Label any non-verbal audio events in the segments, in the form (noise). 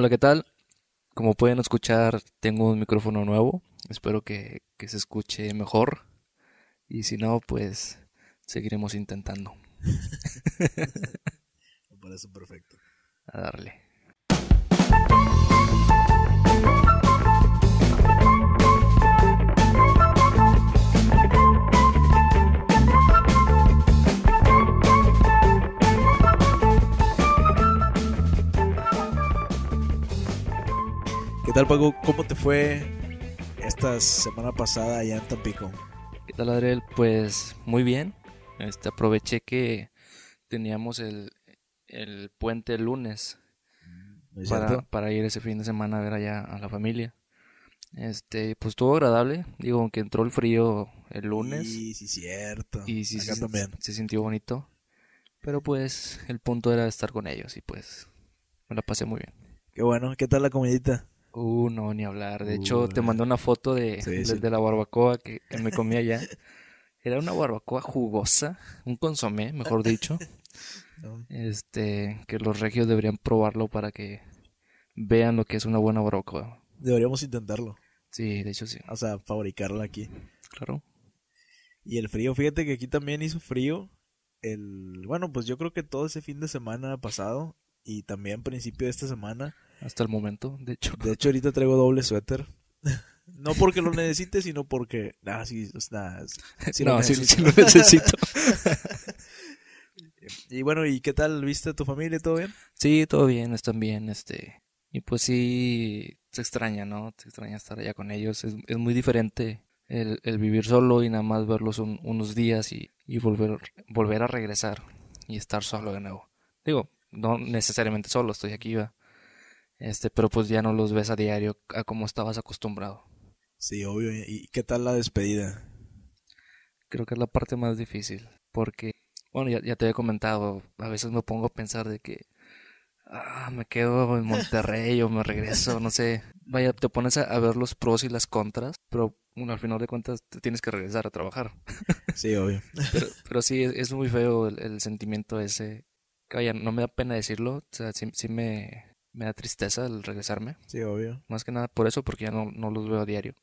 Hola, ¿qué tal? Como pueden escuchar, tengo un micrófono nuevo. Espero que, que se escuche mejor. Y si no, pues seguiremos intentando. (laughs) Me parece perfecto. A darle. ¿Qué tal, Paco? ¿Cómo te fue esta semana pasada allá en Tampico? ¿Qué tal, Adriel? Pues muy bien. Este, aproveché que teníamos el, el puente el lunes ¿No es para, para ir ese fin de semana a ver allá a la familia. Este, pues estuvo agradable. Digo, aunque entró el frío el lunes Sí, sí, cierto. y sí, Acá también. se sintió bonito. Pero pues el punto era estar con ellos y pues me la pasé muy bien. Qué bueno. ¿Qué tal la comidita? Uh, no, ni hablar. De hecho, te mandé una foto de, Sí, de, sí. de la barbacoa que, que me comí allá. Era una barbacoa jugosa, un consomé, mejor dicho. (laughs) ¿No? Este, que los regios deberían probarlo para que vean lo que es una buena barbacoa. Deberíamos intentarlo. Sí, de hecho sí, O sea, fabricarla aquí. claro. Y el frío, fíjate que aquí también hizo frío. El, bueno, pues yo creo que todo ese fin de semana pasado y también principio de esta semana. Hasta el momento, de hecho. De hecho, ahorita traigo doble suéter. (laughs) No porque lo necesite, sino porque. Nah, sí, nah, sí lo no, sí, sí lo necesito. (laughs) Y bueno, ¿y qué tal? ¿Viste a tu familia? ¿Todo bien? Sí, todo bien, están bien, este. Y pues sí, se extraña, ¿no? Se extraña estar allá con ellos. Es, es muy diferente el, el vivir solo y nada más verlos un- unos días y, y volver, volver a regresar y estar solo de nuevo. Digo, no necesariamente solo, estoy aquí, va. Este, pero pues ya no los ves a diario a como estabas acostumbrado. Sí, obvio. ¿Y qué tal la despedida? Creo que es la parte más difícil, porque, bueno, ya, ya te había comentado, a veces me pongo a pensar de que, ah, me quedo en Monterrey o me regreso, no sé. Vaya, te pones a, ver los pros y las contras, pero bueno, al final de cuentas te tienes que regresar a trabajar. (laughs) Sí, obvio. Pero, pero sí, es, es muy feo el, el sentimiento ese. Vaya, no me da pena decirlo, o sea, sí, sí me, me da tristeza el regresarme. Sí, obvio. Más que nada por eso, porque ya no, no los veo a diario.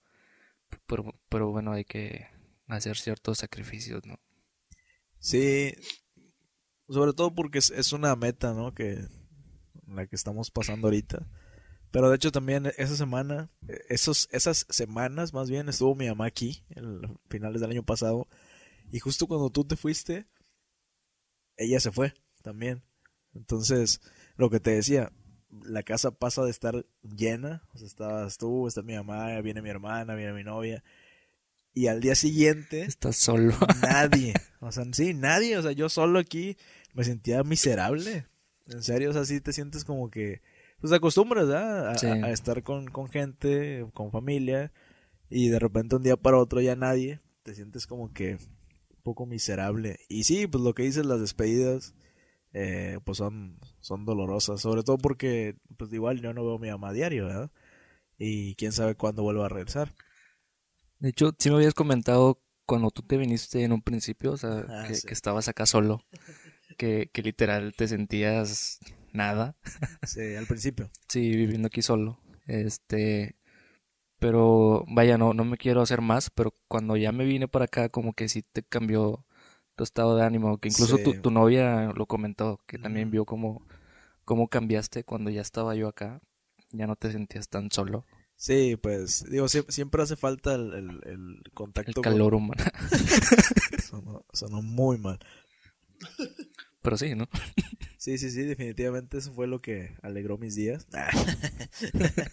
Pero, pero bueno, hay que hacer ciertos sacrificios, ¿no? Sí, sobre todo porque es, es una meta, ¿no? Que la que estamos pasando ahorita. Pero de hecho también esa semana, eh, esos, esas semanas más bien, estuvo mi mamá aquí, en finales del año pasado. Y justo cuando tú te fuiste, ella se fue también. Entonces, lo que te decía, la casa pasa de estar llena, o sea, estabas tú, está mi mamá, viene mi hermana, viene mi novia. Y al día siguiente, Estás solo. (laughs) Nadie. O sea, sí, nadie. O sea, yo solo aquí me sentía miserable. En serio, o sea, sí te sientes como que. Pues te acostumbras, ¿verdad? A, Sí. a- a estar con, con gente, con familia. Y de repente un día para otro ya nadie. Te sientes como que un poco miserable. Y sí, pues lo que dices, las despedidas. Eh, pues son, son dolorosas. Sobre todo porque, pues igual yo no veo a mi mamá diario, ¿verdad? Y quién sabe cuándo vuelva a regresar. De hecho, sí me habías comentado cuando tú te viniste en un principio, o sea, Ah, que, sí. que estabas acá solo, que, que literal te sentías nada, Sí, al principio. sí, viviendo aquí solo. Este, pero vaya, no, no me quiero hacer más, pero cuando ya me vine para acá, como que sí te cambió tu estado de ánimo, que incluso tu, Sí. tu novia lo comentó, que también vio cómo, cómo cambiaste cuando ya estaba yo acá, ya no te sentías tan solo, Sí, pues, digo, sie- siempre, hace falta el, el- el el contacto. calor humano. (laughs) (laughs) Sonó, sonó muy mal. pero sí, ¿no? Sí, sí, sí, definitivamente eso fue lo que alegró mis días. (laughs)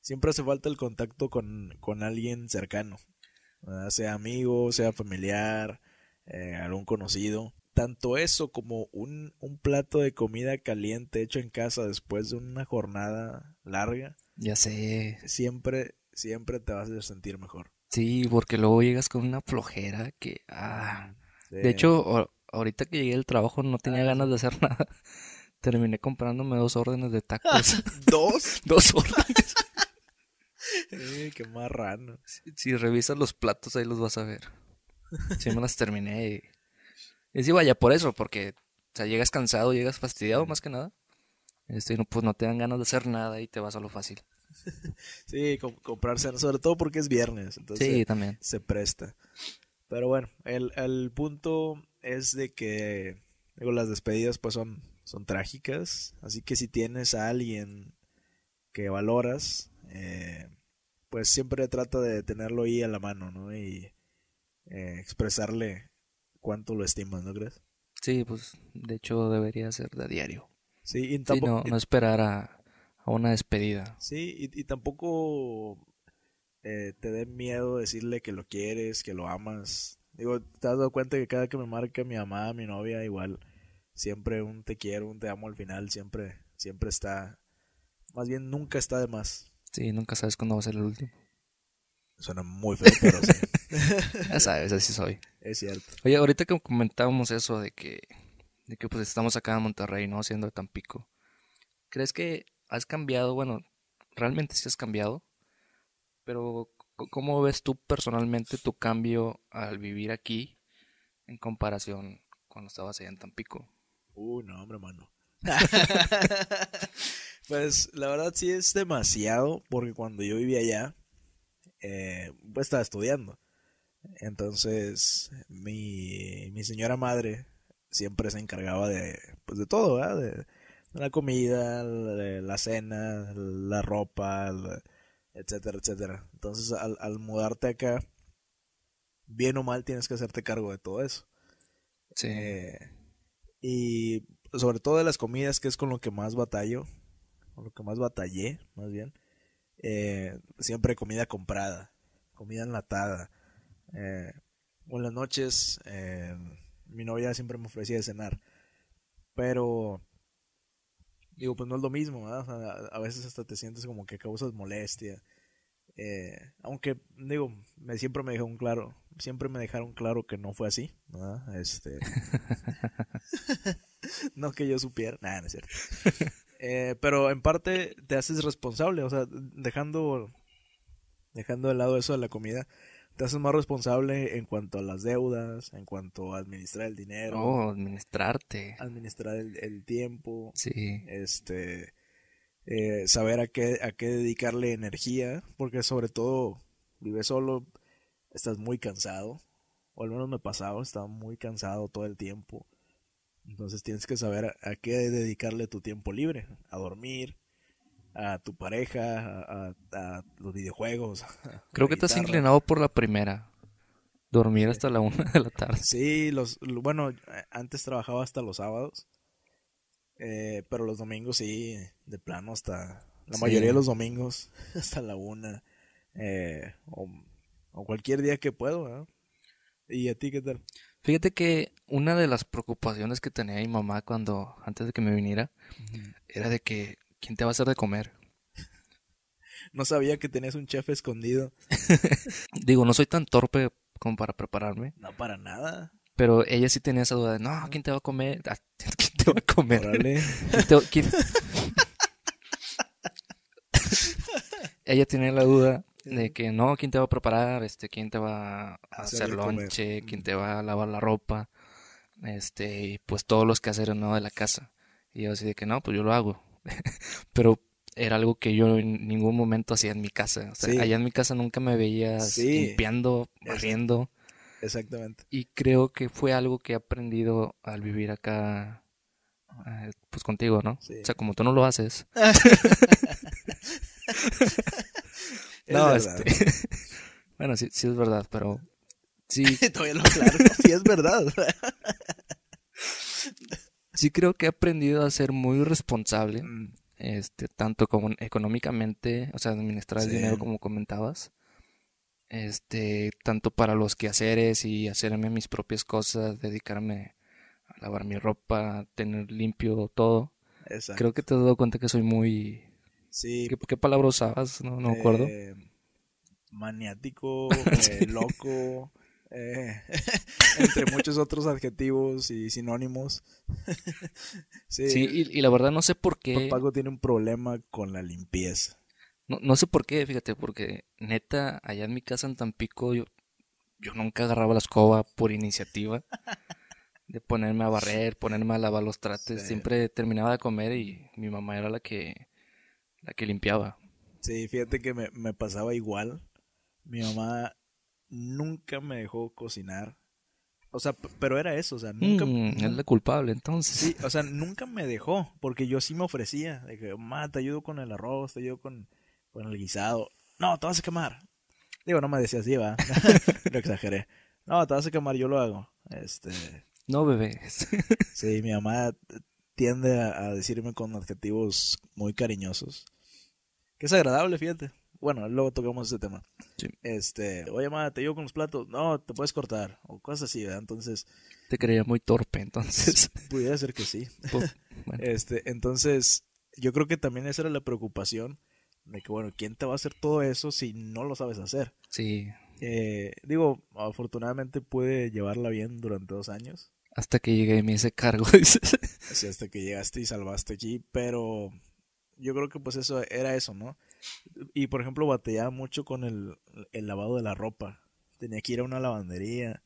siempre hace falta el contacto con, con alguien cercano, ¿verdad? sea amigo, sea familiar, eh, algún conocido. Tanto eso como un, un plato de comida caliente hecho en casa después de una jornada larga, Ya sé, siempre, siempre te vas a sentir mejor. Sí, porque luego llegas con una flojera que, ah, Sí. de hecho, ahorita que llegué del trabajo no tenía ganas de hacer (laughs) nada. Terminé comprándome dos órdenes de tacos. (laughs) ¿Dos? (laughs) Dos órdenes. Eh, qué marrano. Si, si revisas los platos ahí los vas a ver. (laughs) Sí me las terminé y... Sí, vaya, por eso, porque, o sea, llegas cansado, llegas fastidiado más que nada. este, no, pues no te dan ganas de hacer nada y te vas a lo fácil. (laughs) sí, comprarse, sobre todo porque es viernes, entonces sí, también. se presta. Pero bueno, el, el punto es de que digo, las despedidas pues son, son trágicas, así que si tienes a alguien que valoras, eh, pues siempre trata de tenerlo ahí a la mano, ¿no? Y eh, expresarle cuánto lo estimas, ¿no crees? Sí, pues de hecho debería ser de diario. Sí, y tampoco, no, esperar a, una despedida. Sí, y, tampoco eh, te dé miedo decirle que lo quieres, que lo amas. Digo, te has dado cuenta que cada que me marca mi mamá, mi novia, igual, siempre un te quiero, un te amo al final, siempre, siempre está, más bien nunca está de más. Sí, nunca sabes cuándo va a ser el último. Suena muy feo, pero sí. (laughs) (laughs) ya sabes, así soy. Es cierto. Oye, ahorita que comentábamos eso de que, de que pues estamos acá en Monterrey, ¿no? Siendo de Tampico. ¿Crees que has cambiado? Bueno, realmente sí has cambiado. Pero, ¿cómo ves tú personalmente tu cambio al vivir aquí en comparación cuando estabas allá en Tampico? Uh, no, hombre, mano. (laughs) pues la verdad sí es demasiado, porque cuando yo vivía allá, eh, pues estaba estudiando. Entonces, mi, mi señora madre siempre se encargaba de, pues de todo, ¿verdad? De, la comida, la, la cena, la ropa, etcétera, etcétera. Entonces, al, al, mudarte acá, bien o mal tienes que hacerte cargo de todo eso. Sí. Eh, y sobre todo de las comidas, que es con lo que más batallo, con lo que más batallé, más bien. Eh, siempre comida comprada, comida enlatada. Eh, en las noches, eh, mi novia siempre me ofrecía de cenar. Pero, digo, pues no es lo mismo, a veces hasta te sientes como que causas molestia. Eh, aunque, digo, me, siempre me dejaron claro, siempre me dejaron claro que no fue así, Este. (laughs) (laughs) no que yo supiera, nada, no es cierto. Eh, pero en parte te haces responsable, o sea, dejando, dejando de lado eso de la comida, te haces más responsable en cuanto a las deudas, en cuanto a administrar el dinero. Oh, administrarte. Administrar el, tiempo. Sí. Este, eh, saber a qué, a qué dedicarle energía, porque sobre todo vives solo, estás muy cansado, o al menos me pasaba, estaba muy cansado todo el tiempo. Entonces tienes que saber a, qué dedicarle tu tiempo libre, a dormir, a tu pareja, a, los videojuegos. (laughs) Creo que te has inclinado por la primera. Dormir hasta la una de la tarde. Sí, los, bueno, antes trabajaba hasta los sábados. Eh, pero los domingos sí, de plano hasta... La mayoría de los domingos (laughs) hasta la una. Eh, o, cualquier día que puedo. ¿Y a ti qué tal? Fíjate que una de las preocupaciones que tenía mi mamá cuando, antes de que me viniera, era de que ¿quién te va a hacer de comer? (laughs) No sabía que tenías un chef escondido. (laughs) Digo, no soy tan torpe como para prepararme. No, para nada. Pero ella sí tenía esa duda de, no, ¿quién te va a comer? Ah, (laughs) ¿Quién te va a comer? ella tenía la duda de que no, ¿quién te va a preparar? Este, ¿quién te va a hacer lonche? ¿Quién te va a lavar la ropa? Este, y pues todos los quehaceres, ¿no? De la casa. Y yo así de que no, pues yo lo hago. (laughs) Pero era algo que yo en ningún momento hacía en mi casa. O sea, allá en mi casa nunca me veías limpiando, barriendo. Exactamente. Y creo que fue algo que he aprendido al vivir acá, eh, pues contigo, ¿no? O sea, como tú no lo haces. (laughs) (laughs) no, este... bueno, sí, sí es verdad, pero sí. Todavía lo claro, sí es verdad. Sí creo que he aprendido a ser muy responsable, mm. este, tanto como económicamente, o sea, administrar el dinero como comentabas, este, tanto para los quehaceres y hacerme mis propias cosas, dedicarme a lavar mi ropa, tener limpio todo. Creo que te has dado cuenta que soy muy... Sí. ¿Qué, palabra usabas? No, no me acuerdo. Eh, maniático, (laughs) eh, loco, eh, (laughs) entre muchos otros adjetivos y sinónimos. (laughs) sí, sí y, la verdad no sé por qué. Pago tiene un problema con la limpieza. No, no sé por qué, fíjate, porque neta, allá en mi casa en Tampico yo, yo nunca agarraba la escoba por iniciativa. (laughs) de ponerme a barrer, ponerme a lavar los trates. Sí. Siempre terminaba de comer y mi mamá era la que, la que limpiaba. Sí, fíjate que me, me pasaba igual. Mi mamá nunca me dejó cocinar. O sea, pero era eso, o sea, nunca... Mm, es la culpable, entonces. Sí, o sea, nunca me dejó, porque yo sí me ofrecía, de que, mamá, te ayudo con el arroz, te ayudo con, con el guisado. No, te vas a quemar. Digo, no me decía así, va. (laughs) lo exageré. No, te vas a quemar, yo lo hago. Este, No, bebé. (laughs) sí, mi mamá tiende a, a decirme con adjetivos muy cariñosos. Que es agradable, fíjate. Bueno, luego tocamos ese tema. Sí. Este, oye, mamá, te ayudo con los platos. No, te puedes cortar. O cosas así, ¿verdad? Entonces, Te creía muy torpe, entonces. pudiera ser que sí. (laughs) Pues, bueno, Este, entonces, yo creo que también esa era la preocupación de que, bueno, ¿quién te va a hacer todo eso si no lo sabes hacer? sí, Eh, digo, afortunadamente pude llevarla bien durante dos años, hasta que llegué y me hice cargo. (laughs) así hasta que llegaste y salvaste aquí, pero yo creo que pues eso era eso, ¿no? Y por ejemplo, batallaba mucho con el, el lavado de la ropa. Tenía que ir a una lavandería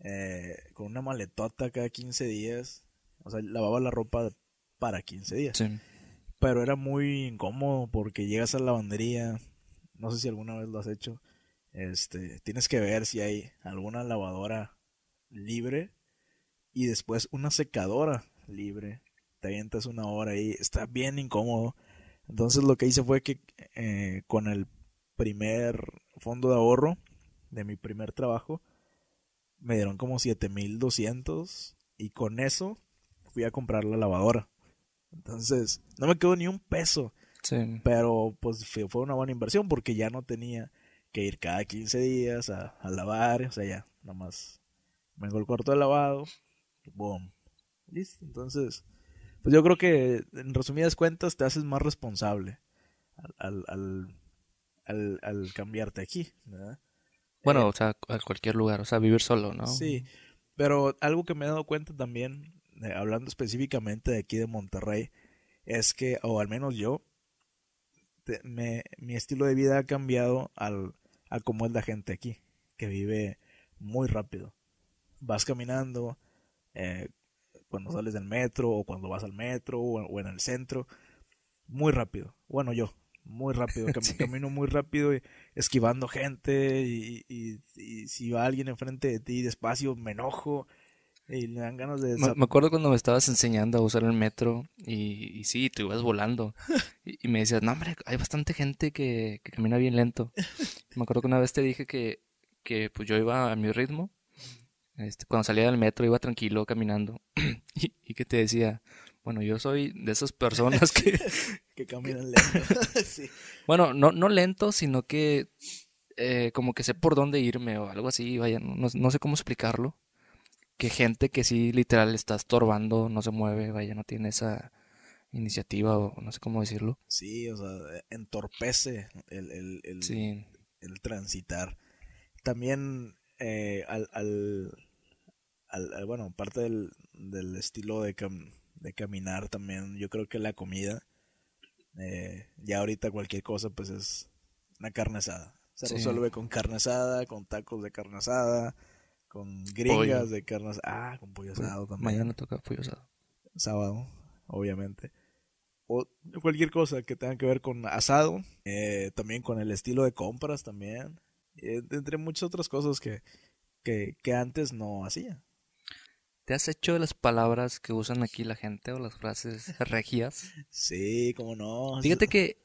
eh, con una maletota cada 15 días. O sea, lavaba la ropa para 15 días. Sí. Pero era muy incómodo porque llegas a la lavandería, no sé si alguna vez lo has hecho, este, tienes que ver si hay alguna lavadora libre y después una secadora libre. Te avientas una hora ahí, está bien incómodo. Entonces lo que hice fue que eh, con el primer fondo de ahorro de mi primer trabajo me dieron como 7200 y con eso fui a comprar la lavadora. Entonces, no me quedó ni un peso, Sí. pero pues fue, una buena inversión porque ya no tenía que ir cada 15 días a, a lavar, o sea, ya, nada más vengo al cuarto de lavado, boom, listo. Entonces, pues yo creo que en resumidas cuentas te haces más responsable al, al, al, al- cambiarte aquí, ¿verdad? Bueno, Eh, o sea, a cualquier lugar, o sea, vivir solo, ¿no? Sí, pero algo que me he dado cuenta también, eh, hablando específicamente de aquí de Monterrey, es que, o al menos yo, te- me- mi estilo de vida ha cambiado al, a cómo es la gente aquí, que vive muy rápido. Vas caminando, eh, cuando sales del metro, o cuando vas al metro, o, o en el centro, muy rápido. Bueno, yo, muy rápido, (laughs) cam- Sí. camino muy rápido, y esquivando gente, y, y- y si va alguien enfrente de ti despacio, me enojo, y le dan ganas de... Me, me acuerdo cuando me estabas enseñando a usar el metro y, y sí, tú ibas volando (laughs) y, y me decías, no hombre, hay bastante gente que, que camina bien lento. (laughs) Me acuerdo que una vez te dije que, que pues yo iba a mi ritmo, este, cuando salía del metro iba tranquilo caminando (clears throat) y, y que te decía, bueno, yo soy de esas personas (laughs) que, (laughs) que caminan lento. (laughs) sí. bueno, no, no lento, sino que eh, como que sé por dónde irme o algo así, vaya, no, no- sé cómo explicarlo. Que gente que sí literal está estorbando, no se mueve, vaya, no tiene esa iniciativa o no sé cómo decirlo. Sí, o sea, entorpece el, el, el, Sí, el transitar. También eh, al, al, al- al- bueno, parte del, del estilo de, cam- de caminar también, yo creo que la comida, eh, ya ahorita cualquier cosa pues es una carne asada. Se Sí. resuelve con carne asada, con tacos de carne asada, con gringas Pollo. de carne asada. Ah, con pollo asado también. mañana toca pollo asado. sábado, obviamente. O cualquier cosa que tenga que ver con asado, eh, también con el estilo de compras también, eh, entre muchas otras cosas que, que, que antes no hacía. ¿Te has hecho de las palabras que usan aquí la gente o las frases (laughs) regias? Sí, cómo no. Fíjate que,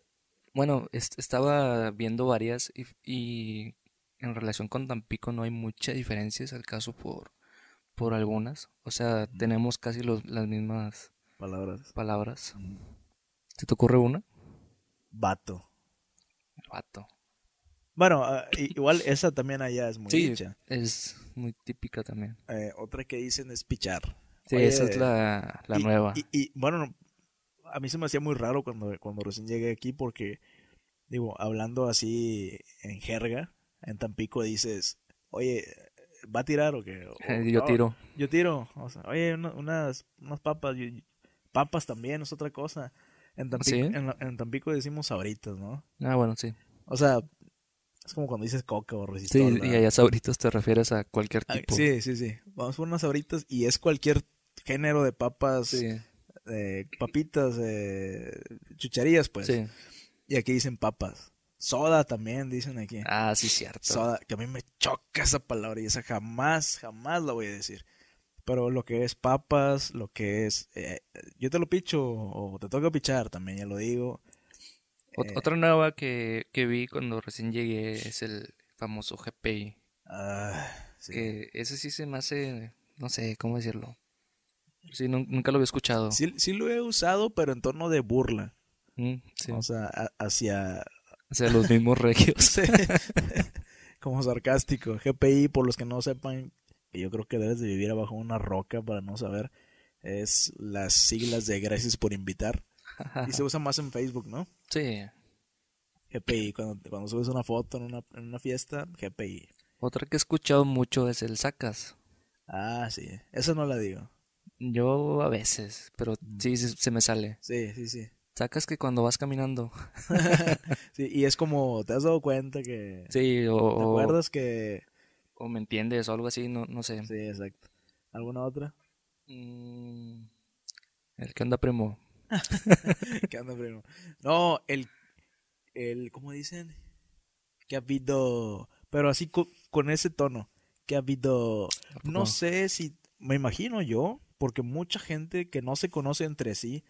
bueno, est- estaba viendo varias y, y en relación con Tampico no hay mucha diferencia, es el caso por, por algunas. O sea, tenemos casi los- las mismas Palabras. palabras. ¿Se te ocurre una? Vato. Vato. Bueno, ah, igual esa también allá es muy Sí, dicha. es muy típica también. Eh, otra que dicen es pichar. Sí, Oye, esa es la, la y- nueva. Y, y, bueno, a mí se me hacía muy raro cuando, cuando recién llegué aquí porque, digo, hablando así en jerga, en Tampico dices, oye, ¿va a tirar o qué? O, Yo "No, tiro. Yo tiro. O sea, oye, una- unas, unas papas. yo- papas también es otra cosa. En Tampico, ¿Sí? en, en Tampico decimos sabritas, ¿no? Ah, bueno, sí. O sea, Es como cuando dices coca o Sí, resistol. y ¿verdad? allá sabritas te refieres a cualquier Ah, tipo. Sí, sí, sí. Vamos por unas sabritas y es cualquier género de papas, Sí, eh, papitas, eh, chucherías, pues. sí. Y aquí dicen papas. Soda también dicen aquí. Ah, sí, cierto. Soda, que a mí me choca esa palabra y esa jamás, jamás la voy a decir. Pero lo que es papas, lo que es... eh, yo te lo picho o te toca pichar también, ya lo digo. Ot- Eh, Otra nueva que, que vi cuando recién llegué es el famoso GPI. ah, sí. Que ese sí se me hace, no sé, ¿cómo decirlo? Sí, nun- nunca lo había escuchado. Sí, sí lo he usado, pero en tono de burla. Mm, sí. O sea, a- hacia... Sea, los (laughs) mismos regios. (laughs) Como sarcástico. GPI, por los que no sepan, yo creo que debes de vivir abajo una roca para no saber, es las siglas de gracias por invitar. Y se (laughs) usa más en Facebook, ¿no? Sí. GPI, cuando, cuando subes una foto en una, en una fiesta, GPI. Otra que he escuchado mucho es el sacas. Ah, sí. Eso no la digo. Yo a veces, pero Mm. sí, se me sale. Sí, sí, sí. Sacas que cuando vas caminando. (laughs) sí. Y es como, ¿te has dado cuenta que... Sí, o, ¿Te acuerdas que... o me entiendes o algo así, no, no sé. Sí, exacto. ¿Alguna otra? Mm, el que anda primo. (laughs) ¿Qué onda, primo? No, el, el, ¿cómo dicen? Que ha habido, pero así co- con, ese tono, que ha habido, no sé si, me imagino yo, porque mucha gente que no se conoce entre sí,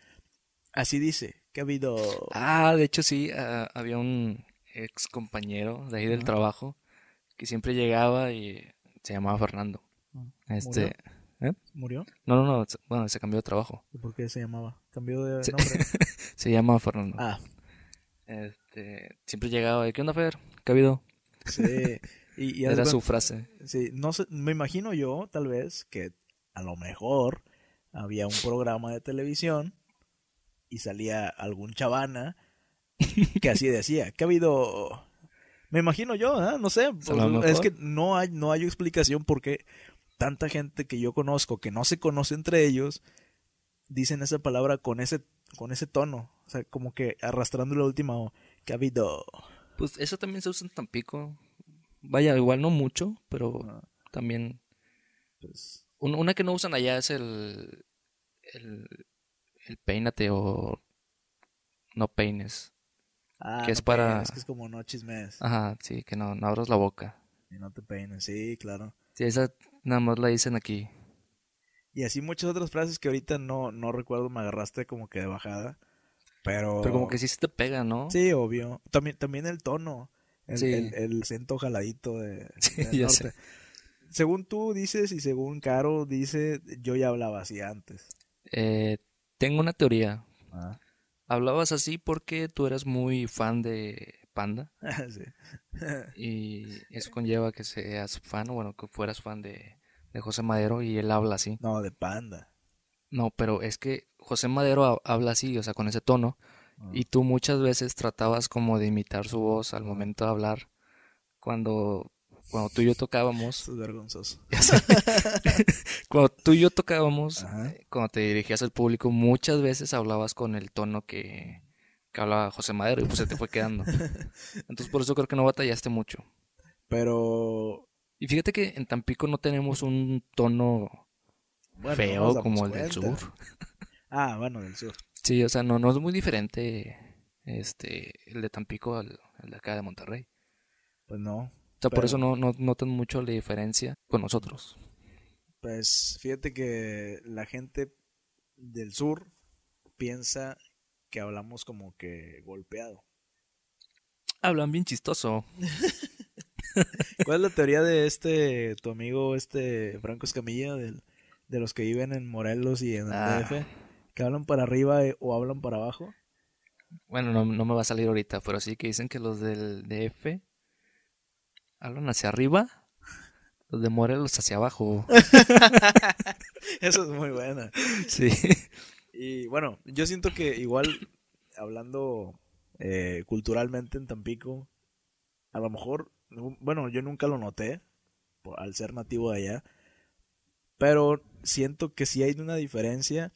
así dice, que ha habido, Ah, de hecho sí, ah, había un ex compañero de ahí del trabajo que siempre llegaba y se llamaba Fernando. Este, ¿murió? no, no, no, se- bueno, se cambió de trabajo. ¿Y ¿Por qué se llamaba? ¿Cambió de nombre? (laughs) Se llama Fernando. ah, Este, siempre llegaba, ¿qué onda, Fer? ¿Qué ha habido? sí. Y, (laughs) Era su frase. Sí, no sé, me imagino yo, tal vez, que a lo mejor había un programa de televisión y salía algún chavana que así decía, que ha habido... Me imagino yo, ¿eh? no sé, (laughs) es que no hay, no hay explicación por qué tanta gente que yo conozco, que no se conoce entre ellos, dicen esa palabra con ese, con ese tono, o sea, como que arrastrando la última O, que ha habido... Pues eso también se usa en Tampico. Vaya, igual no mucho, pero ah, también. pues, un- una que no usan allá es el, el, el peínate o no peines. ah, Que es para- peines, que es como no chismes. Ajá, sí, que no, no abras la boca. Y no te peines, sí, claro. Sí, esa nada más la dicen aquí. Y así muchas otras frases que ahorita no, no recuerdo, me agarraste como que de bajada. Pero. Pero como que sí se te pega, ¿no? Sí, obvio. También, también el tono. El, Sí. el, el acento jaladito de, (laughs) Sí, del ya norte. sé. Según tú dices y según Caro dice, yo ya hablaba así antes. Eh, tengo una teoría. Ah. Hablabas así porque tú eras muy fan de Panda (laughs) sí. (laughs) y eso conlleva que seas fan, o bueno, que fueras fan de, de José Madero y él habla así. no, de panda. No, pero es que José Madero ha- habla así, o sea, con ese tono, Ah. y tú muchas veces tratabas como de imitar su voz al momento de hablar. Cuando, cuando tú y yo tocábamos, es vergonzoso. (laughs) cuando tú y yo tocábamos, Ajá. eh, cuando te dirigías al público, muchas veces hablabas con el tono que, que hablaba José Madero y pues se te fue quedando. (laughs) Entonces por eso creo que no batallaste mucho. Pero. Y fíjate que en Tampico no tenemos un tono Bueno, feo como el del sur. (laughs) Ah, bueno, del sur. Sí, o sea, no, no es muy diferente este el de Tampico al, al de acá de Monterrey. Pues no. O sea, por eso no, no notan mucho la diferencia con nosotros. Pues fíjate que la gente del sur piensa que hablamos como que golpeado. Hablan bien chistoso. (laughs) ¿Cuál es la teoría de este, tu amigo, este Franco Escamilla, del- de los que viven en Morelos y en el Ah. DF? ¿Que hablan para arriba eh, o hablan para abajo? Bueno, no, no me va a salir ahorita, pero sí que dicen que los del DF hablan hacia arriba, los de Morelos hacia abajo. (laughs) Eso es muy buena. Sí. Y bueno, yo siento que igual, hablando eh, culturalmente en Tampico, a lo mejor, bueno, yo nunca lo noté, por- al ser nativo de allá, pero siento que sí hay una diferencia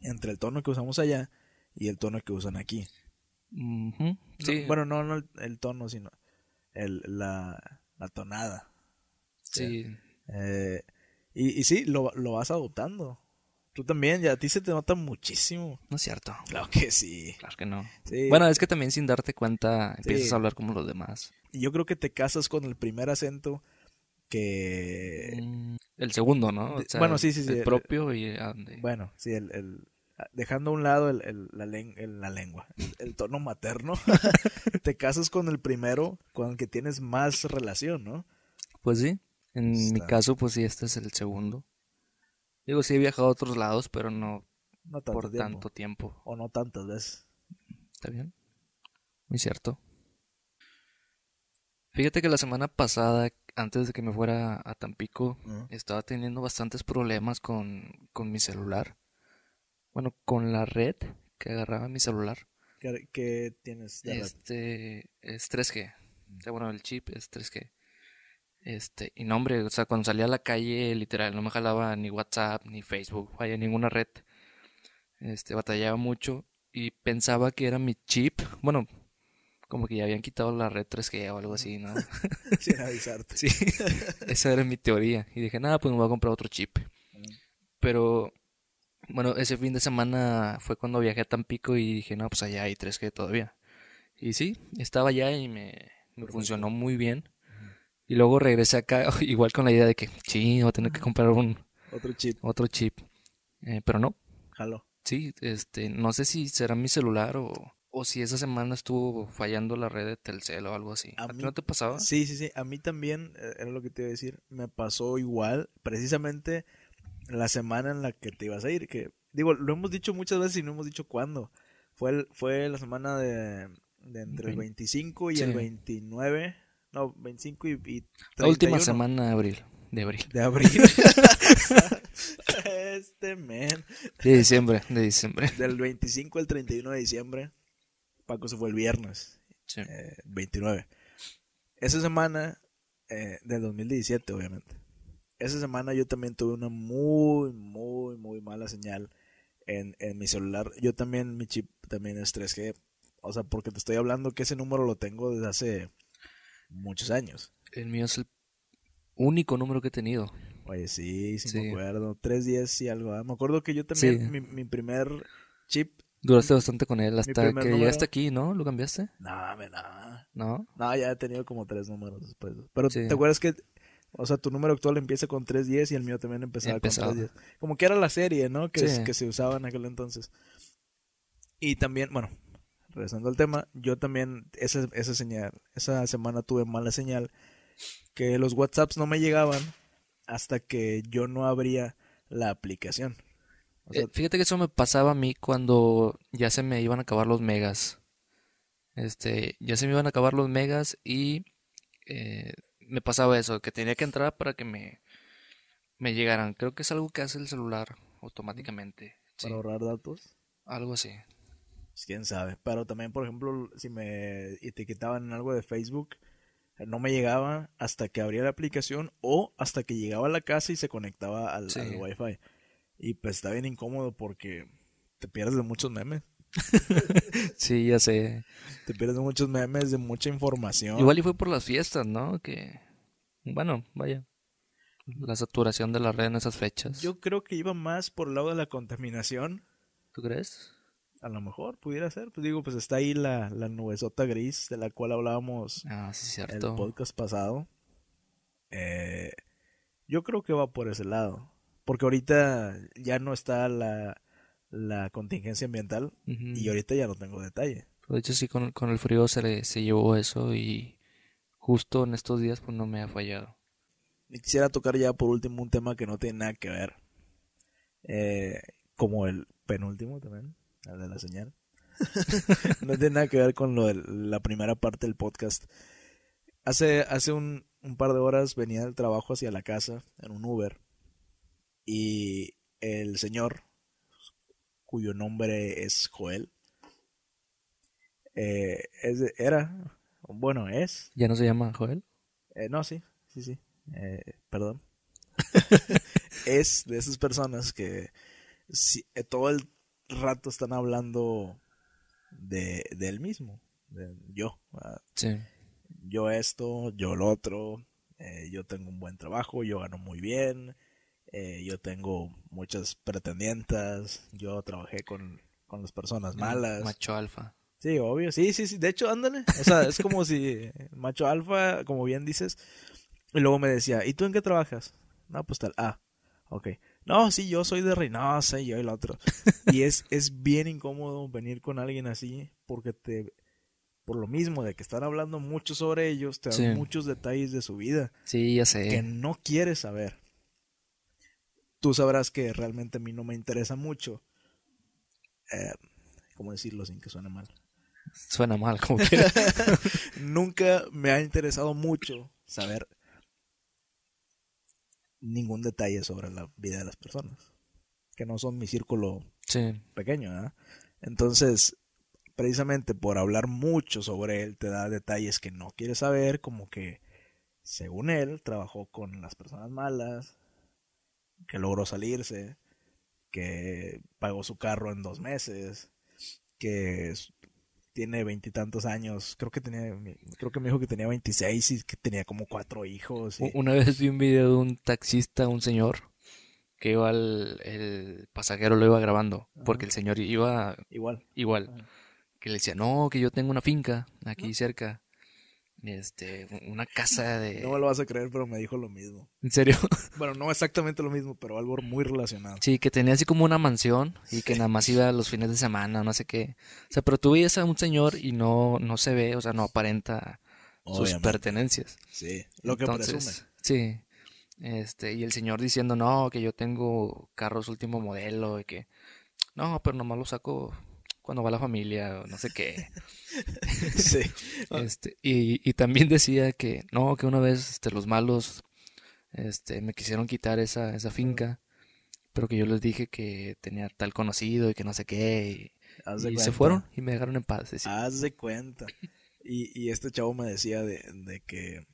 entre el tono que usamos allá y el tono que usan aquí. Sí. bueno, no, no el, el tono, sino el, la, la tonada. Sí. Eh, y, y sí, lo, lo vas adoptando. Tú también, ya a ti se te nota muchísimo. No es cierto. Claro que sí. Claro que no. Sí. Bueno, es que también sin darte cuenta empiezas Sí. a hablar como los demás. Y yo creo que te casas con el primer acento que... Mm, El segundo, ¿no? O sea, bueno, sí, sí, sí, El el- propio y Bueno, sí, el, el- dejando a un lado el, el- la, len- la lengua, el, tono materno, (laughs) te casas con el primero con el que tienes más relación, ¿no? Pues sí. En mi caso, pues sí, este es el segundo. Digo, sí he viajado a otros lados, pero no No tanto por tiempo. tanto tiempo. O no tantas veces. ¿Está bien? Muy cierto. Fíjate que la semana pasada, antes de que me fuera a Tampico, estaba teniendo bastantes problemas con, con mi celular. Bueno, con la red que agarraba mi celular. ¿Qué, qué tienes? de red? Este es 3G. O sea, bueno, el chip es 3G. Este, y no, hombre, o sea, cuando salía a la calle, literal, no me jalaba ni WhatsApp, ni Facebook, vaya, ninguna red. Este, batallaba mucho y pensaba que era mi chip. Bueno, como que ya habían quitado la red 3G o algo así, ¿no? (laughs) Sin avisarte. Sí, esa era mi teoría. Y dije, nada, pues me voy a comprar otro chip. Pero, bueno, ese fin de semana fue cuando viajé a Tampico y dije, no, pues allá hay 3G todavía. Y sí, estaba allá y me, funcionó muy bien. Y luego regresé acá, (laughs) igual con la idea de que, sí, voy a tener que comprar un Otro chip, otro chip. Eh, pero no, jalo. sí, este, no sé si será mi celular o, o si esa semana estuvo fallando la red de Telcel o algo así. A ¿A, ti mí- no te pasaba? Sí, sí, sí. A mí también, eh, era lo que te iba a decir, me pasó igual, precisamente la semana en la que te ibas a ir, que digo, lo hemos dicho muchas veces y no hemos dicho cuándo. Fue, el- fue la semana de, de entre el Vein- 25 y Sí. el 29, no, 25 y, y La última 31 semana de abril. De abril. de abril. (laughs) este men. De diciembre, de diciembre. Del 25 al 31 de diciembre, Paco se fue el viernes. Sí. eh, 29. Esa semana, eh, del 2017, obviamente. Esa semana yo también tuve una muy, muy, muy mala señal en, en mi celular. Yo también, mi chip también es 3G. O sea, porque te estoy hablando que ese número lo tengo desde hace muchos años. El mío es el único número que he tenido. Oye, sí, sí, Sí. me acuerdo. 310 y algo. ¿ah? Me acuerdo que yo también, Sí. mi, mi primer chip. Duraste bastante con él hasta que número- llegaste aquí, ¿no? ¿Lo cambiaste? No, me nada. ¿No? No, ya he tenido como tres números después. Pero Sí. ¿te acuerdas que, o sea, tu número actual empieza con 310 y el mío también empezaba, Empezaba. con 310? Como que era la serie, ¿no? Que, Sí. que se usaba en aquel entonces. Y también, bueno, regresando al tema, yo también esa, esa señal, esa semana tuve mala señal que los WhatsApps no me llegaban hasta que yo no abría la aplicación. O sea, Eh, fíjate que eso me pasaba a mí cuando ya se me iban a acabar los megas. Este, ya se me iban a acabar los megas y eh, me pasaba eso, que tenía que entrar para que me, me llegaran. Creo que es algo que hace el celular automáticamente. Sí, para ahorrar datos. algo así. Pues, quién sabe. Pero también, por ejemplo, si me etiquetaban en algo de Facebook, eh, no me llegaba hasta que abría la aplicación o hasta que llegaba a la casa y se conectaba al, Sí. al Wi-Fi. Y pues está bien incómodo porque te pierdes de muchos memes. (laughs) Sí, ya sé. Te pierdes de muchos memes, de mucha información. Igual y fue por las fiestas, ¿no? Que, bueno, vaya. La saturación de la red en esas fechas. Yo creo que iba más por el lado de la contaminación. ¿Tú crees? A lo mejor pudiera ser. Pues digo, pues está ahí la, la nubesota gris de la cual hablábamos Ah, sí, el cierto. podcast pasado. Eh, yo creo que va por ese lado. Porque ahorita ya no está la, la contingencia ambiental y ahorita ya no tengo detalle. De hecho, sí, con, con el frío se, le, se llevó eso y justo en estos días pues no me ha fallado. Y quisiera tocar ya por último un tema que no tiene nada que ver. Eh, como el penúltimo también, el de la señal. (laughs) no tiene nada que ver con lo de la primera parte del podcast. Hace, hace un, un par de horas venía del trabajo hacia la casa en un Uber y el señor, cuyo nombre es Joel, eh, es de- era, bueno, es, ¿Ya no se llama Joel? eh, no, sí, sí, sí. Eh, perdón. (laughs) es de esas personas que si- eh, todo el rato están hablando de, de él mismo, de yo. Sí. yo esto, yo lo otro, eh, yo tengo un buen trabajo, yo gano muy bien, eh, yo tengo muchas pretendientas, yo trabajé con, con las personas malas. Macho alfa. Sí, obvio, sí, sí, sí, de hecho, ándale. O sea, es como si macho alfa, como bien dices, y luego me decía, ¿y tú en qué trabajas? No, pues tal, ah, ok. No, sí, yo soy de Reynosa y yo el otro. Y es, (laughs) es bien incómodo venir con alguien así porque te, por lo mismo de que están hablando mucho sobre ellos, te dan Sí. muchos detalles de su vida Sí, ya sé. que no quieres saber. Tú sabrás que realmente a mí no me interesa mucho. Eh, ¿Cómo decirlo sin que suene mal? Suena mal, como que. (laughs) Nunca me ha interesado mucho saber ningún detalle sobre la vida de las personas. Que no son mi círculo sí. pequeño, ¿verdad? Entonces, precisamente por hablar mucho sobre él, te da detalles que no quieres saber, como que, según él, trabajó con las personas malas, que logró salirse, que pagó su carro en dos meses, que tiene veintitantos años, creo que tenía, creo que me dijo que tenía 26 y que tenía como cuatro hijos. y- Una vez vi un video de un taxista, un señor, que iba al, el pasajero lo iba grabando, porque el señor iba Igual. igual, Ajá. que le decía, no, que yo tengo una finca aquí cerca, este, una casa de... No me lo vas a creer, pero me dijo lo mismo. ¿En serio? (laughs) Bueno, no exactamente lo mismo, pero algo muy relacionado. Sí, que tenía así como una mansión y que nada más iba los fines de semana, no sé qué. O sea, pero tú veías a un señor y no, no se ve, o sea, no aparenta sus pertenencias. Sí, lo que Entonces, presume. Sí. Este, y el señor diciendo, no, que yo tengo carros último modelo y que, no, pero nomás lo saco cuando va la familia o no sé qué. (laughs) Sí. Este, y, y también decía que, no, que una vez este, los malos este, me quisieron quitar esa, esa finca, pero que yo les dije que tenía tal conocido y que no sé qué, Haz y, y se fueron y me dejaron en paz. Haz de cuenta. Y, y este chavo me decía de, de que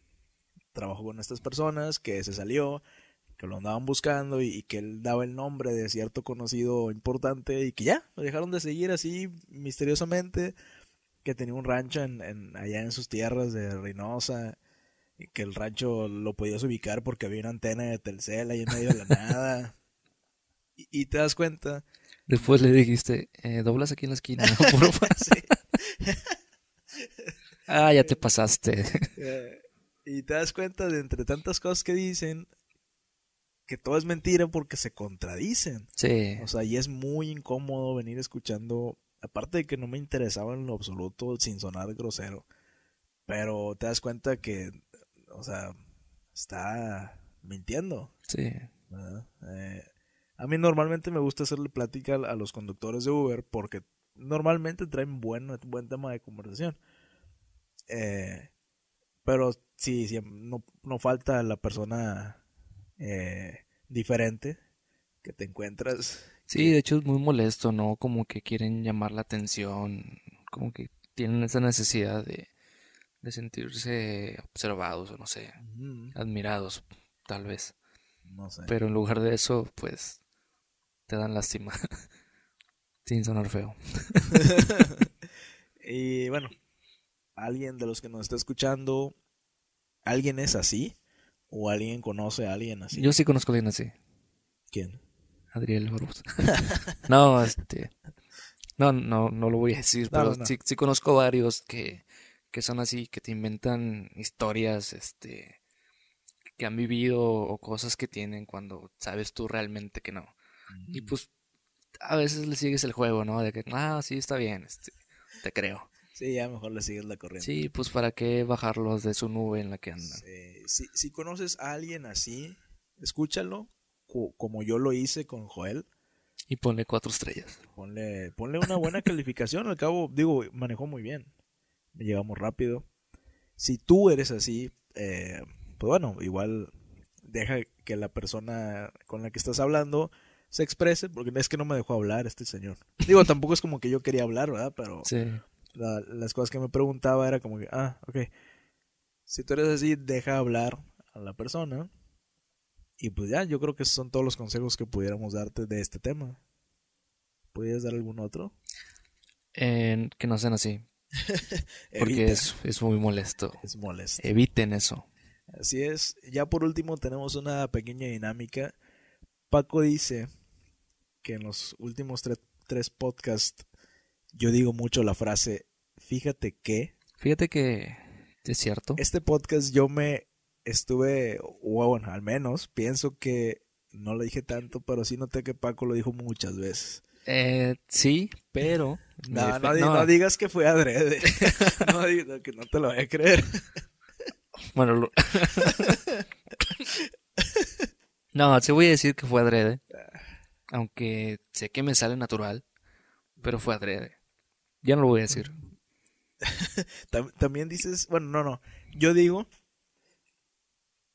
trabajó con estas personas, que se salió, que lo andaban buscando y, y que él daba el nombre de cierto conocido importante y que ya, lo dejaron de seguir así misteriosamente, que tenía un rancho en, en- allá en sus tierras de Reynosa, y que el rancho lo podías ubicar porque había una antena de Telcel ahí en medio de la nada. Y, y te das cuenta Después le dijiste, eh, doblas aquí en la esquina, ¿no? (laughs) Porfa". (laughs) Sí. (laughs) Ah, ya te pasaste. Eh, y te das cuenta de entre tantas cosas que dicen que todo es mentira porque se contradicen. Sí, O sea, y es muy incómodo venir escuchando, aparte de que no me interesaba en lo absoluto sin sonar grosero, pero te das cuenta que, o sea, está mintiendo. sí. Eh, a mí normalmente me gusta hacerle plática a los conductores de Uber porque normalmente traen buen, buen tema de conversación. Eh, pero sí, sí, no, no falta la persona eh, diferente que te encuentras. Sí, de hecho es muy molesto, ¿no? Como que quieren llamar la atención, como que tienen esa necesidad de, de sentirse observados o no sé, admirados, tal vez. No sé. Pero en lugar de eso, pues te dan lástima. (laughs) Sin sonar feo. (laughs) y bueno, alguien de los que nos está escuchando, ¿alguien es así? ¿O alguien conoce a alguien así? Yo sí conozco a alguien así, ¿Quién? Adriel Barbosa. (laughs) No, este. No, no, no lo voy a decir, No, pero no, sí, sí conozco varios que, que son así, que te inventan historias, este, que han vivido o cosas que tienen cuando sabes tú realmente que no. Y pues a veces le sigues el juego, ¿no? De que, ah, sí, está bien, este, te creo. Sí, ya mejor le sigues la corriente. Sí, pues para qué bajarlos de su nube en la que andan. Sí, Si, si conoces a alguien así, escúchalo, co- como yo lo hice con Joel. Y ponle cuatro estrellas. Ponle, ponle una buena calificación. Al cabo, digo, manejó muy bien. Llegamos rápido. Si tú eres así, eh, pues bueno, igual deja que la persona con la que estás hablando se exprese, porque es que no me dejó hablar este señor. Digo, tampoco es como que yo quería hablar, ¿verdad? Pero Sí. La- las cosas que me preguntaba era como que, ah, ok. Si tú eres así, deja hablar a la persona. Y pues ya, yo creo que esos son todos los consejos que pudiéramos darte de este tema. ¿Pudieras dar algún otro? Que no sean así. (laughs) Porque es, es muy molesto. Es molesto. Eviten eso. Así es. Ya por último tenemos una pequeña dinámica. Paco dice que en los últimos tre- tres podcasts yo digo mucho la frase, fíjate que Fíjate que es cierto. este podcast yo me estuve, bueno, al menos pienso que no lo dije tanto, pero sí noté que Paco lo dijo muchas veces. Eh, sí, pero... (laughs) No, digas que fue adrede. (laughs) no, di- no, que no te lo voy a creer. (laughs) Bueno, lo- no, sí voy a decir que fue adrede. Aunque sé que me sale natural, pero fue adrede. Ya no lo voy a decir. (laughs) Tam- También dices, bueno, no, no. Yo digo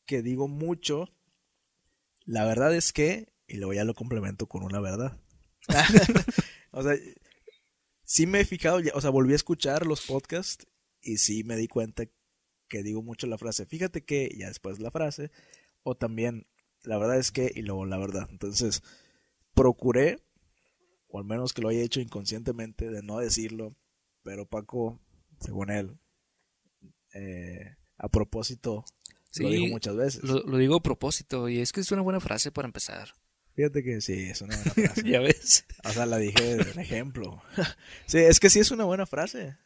que digo mucho. La verdad es que, y luego ya lo complemento con una verdad. (laughs) o sea, sí me he fijado, o sea, volví a escuchar los podcasts y sí me di cuenta que digo mucho la frase, fíjate que, y ya después la frase, o también, la verdad es que, y luego la verdad. Entonces, procuré, o al menos que lo haya hecho inconscientemente, de no decirlo, pero Paco, según él, eh, a propósito, lo Sí, dijo muchas veces. Lo, lo digo a propósito, y es que es una buena frase para empezar. Fíjate que sí, es una buena (laughs) frase. ya ves. O sea, la dije de ejemplo. (laughs) sí, es que sí es una buena frase.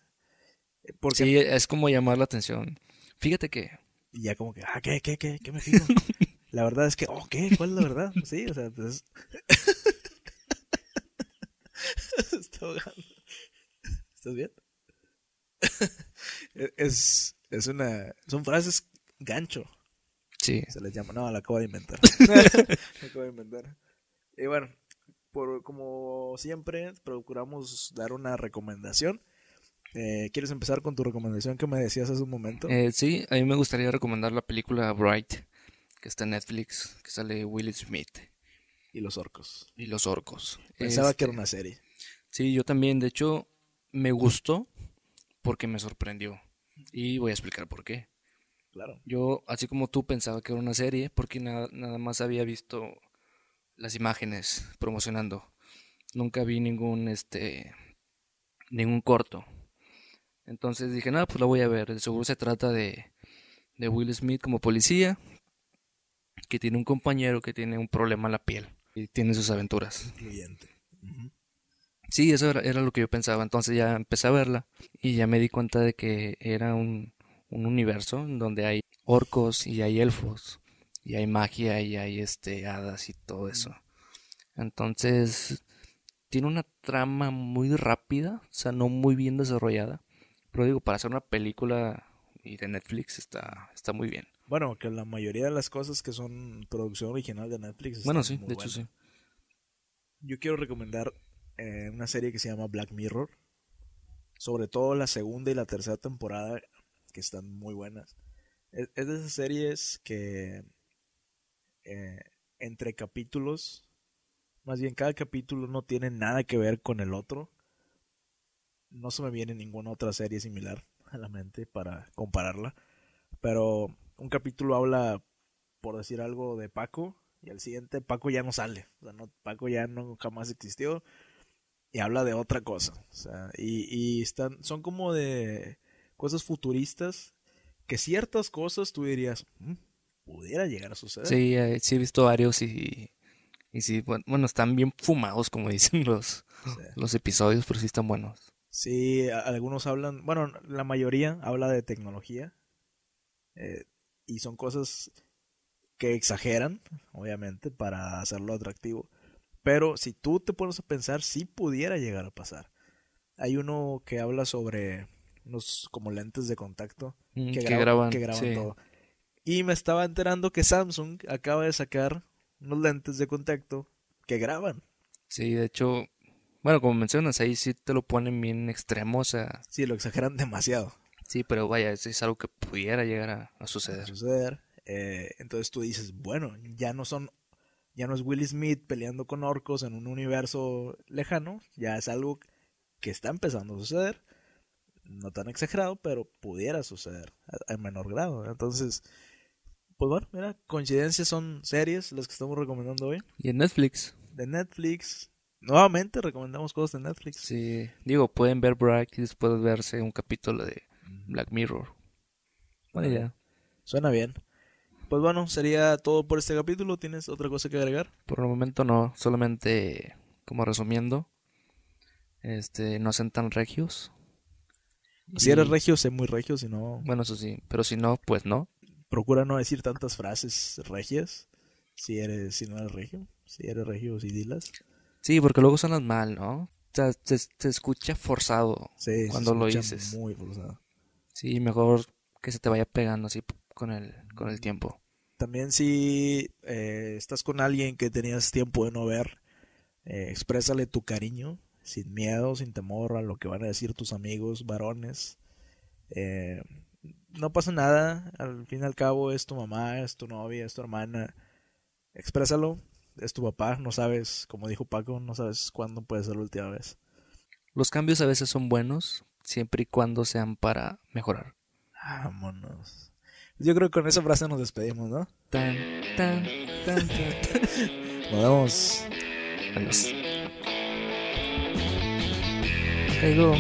Porque Sí, es como llamar la atención. Fíjate que... y ya como que, ah, ¿qué, qué, qué, qué me fijo? (laughs) la verdad es que, oh, ¿qué? ¿Cuál es la verdad? Sí, o sea, pues... Se está ahogando. ¿Estás bien? (laughs) es, es una... Son frases gancho. Sí. Se les llama. No, la acabo de inventar. (laughs) (laughs) la acabo de inventar. Y bueno, por, como siempre, procuramos dar una recomendación. Eh, ¿Quieres empezar con tu recomendación que me decías hace un momento? Eh, sí, a mí me gustaría recomendar la película Bright, que está en Netflix, que sale Will Smith y los orcos. y los orcos. Pensaba que Este, era una serie. Sí, yo también, de hecho, me gustó porque me sorprendió. Y voy a explicar por qué. Claro. Yo, así como tú, pensaba que era una serie porque nada, nada más había visto las imágenes promocionando. Nunca vi ningún, este, ningún corto. Entonces dije, nada, pues la voy a ver. Seguro se trata de, de Will Smith como policía, que tiene un compañero que tiene un problema en la piel y tiene sus aventuras. Incluyente. Ujú. Sí, eso era, era lo que yo pensaba. Entonces ya empecé a verla y ya me di cuenta de que era un, un universo en donde hay orcos y hay elfos y hay magia y hay este hadas y todo eso. Entonces tiene una trama muy rápida, o sea, no muy bien desarrollada. Pero digo, para hacer una película y de Netflix está, está muy bien. Bueno, que la mayoría de las cosas que son producción original de Netflix. Bueno, sí, de hecho buenas. sí. Yo quiero recomendar eh, una serie que se llama Black Mirror. Sobre todo la segunda y la tercera temporada, que están muy buenas. Es, de esas series que eh, entre capítulos, más bien cada capítulo no tiene nada que ver con el otro. No se me viene ninguna otra serie similar a la mente para compararla. Pero un capítulo habla, por decir algo, de Paco y al siguiente Paco ya no sale. O sea, Paco ya no jamás existió y habla de otra cosa. O sea, y, y están, son como de cosas futuristas que ciertas cosas tú dirías, "Mm, pudiera llegar a suceder. Sí, eh, sí he visto varios y, y sí, bueno, bueno, están bien fumados, como (laughs) dicen los, Sí. los episodios, pero sí están buenos. Sí, a- algunos hablan, bueno, la mayoría habla de tecnología eh, y son cosas que exageran, obviamente, para hacerlo atractivo. Pero si tú te pones a pensar, sí pudiera llegar a pasar. Hay uno que habla sobre unos como lentes de contacto Mm, que, que graba- graban, que graban sí. todo. Y me estaba enterando que Samsung acaba de sacar unos lentes de contacto que graban. Sí, de hecho, bueno, como mencionas, ahí sí te lo ponen bien extremo, o sea, Sí, lo exageran demasiado. sí, pero vaya, es, es algo que pudiera llegar a, a de suceder. suceder. Eh, entonces tú dices, bueno, ya no son, ya no es Will Smith peleando con orcos en un universo lejano, ya es algo que está empezando a suceder. No tan exagerado, pero pudiera suceder a, a menor grado. Entonces, pues bueno, mira, coincidencias son series las que estamos recomendando hoy. Y en Netflix, De Netflix, nuevamente recomendamos cosas de Netflix. Sí, digo, pueden ver Bright y después verse un capítulo de Black Mirror. Buena idea. Suena bien. Pues bueno, sería todo por este capítulo. ¿Tienes otra cosa que agregar? Por el momento no, solamente como resumiendo, este, no sean tan regios. Si eres regio, sé muy regio, si no... Bueno, eso sí, pero si no, pues no. Procura no decir tantas frases regias, si eres, si no eres regio. Si eres regio, si dilas. Sí, porque luego suenas mal, ¿no? O sea, te, te escucha forzado Sí, cuando se lo escucha dices. Muy forzado. Sí, mejor que se te vaya pegando así con el, con el tiempo. También si eh, estás con alguien que tenías tiempo de no ver, eh, exprésale tu cariño, sin miedo, sin temor a lo que van a decir tus amigos varones. Eh, no pasa nada, al fin y al cabo es tu mamá, es tu novia, es tu hermana. Exprésalo, es tu papá, no sabes, como dijo Paco, no sabes cuándo puede ser la última vez. Los cambios a veces son buenos, siempre y cuando sean para mejorar. Vámonos. Yo creo que con esa frase nos despedimos, ¿no? Tan, tan, tan, tan. Nos vemos. Adiós. Luego.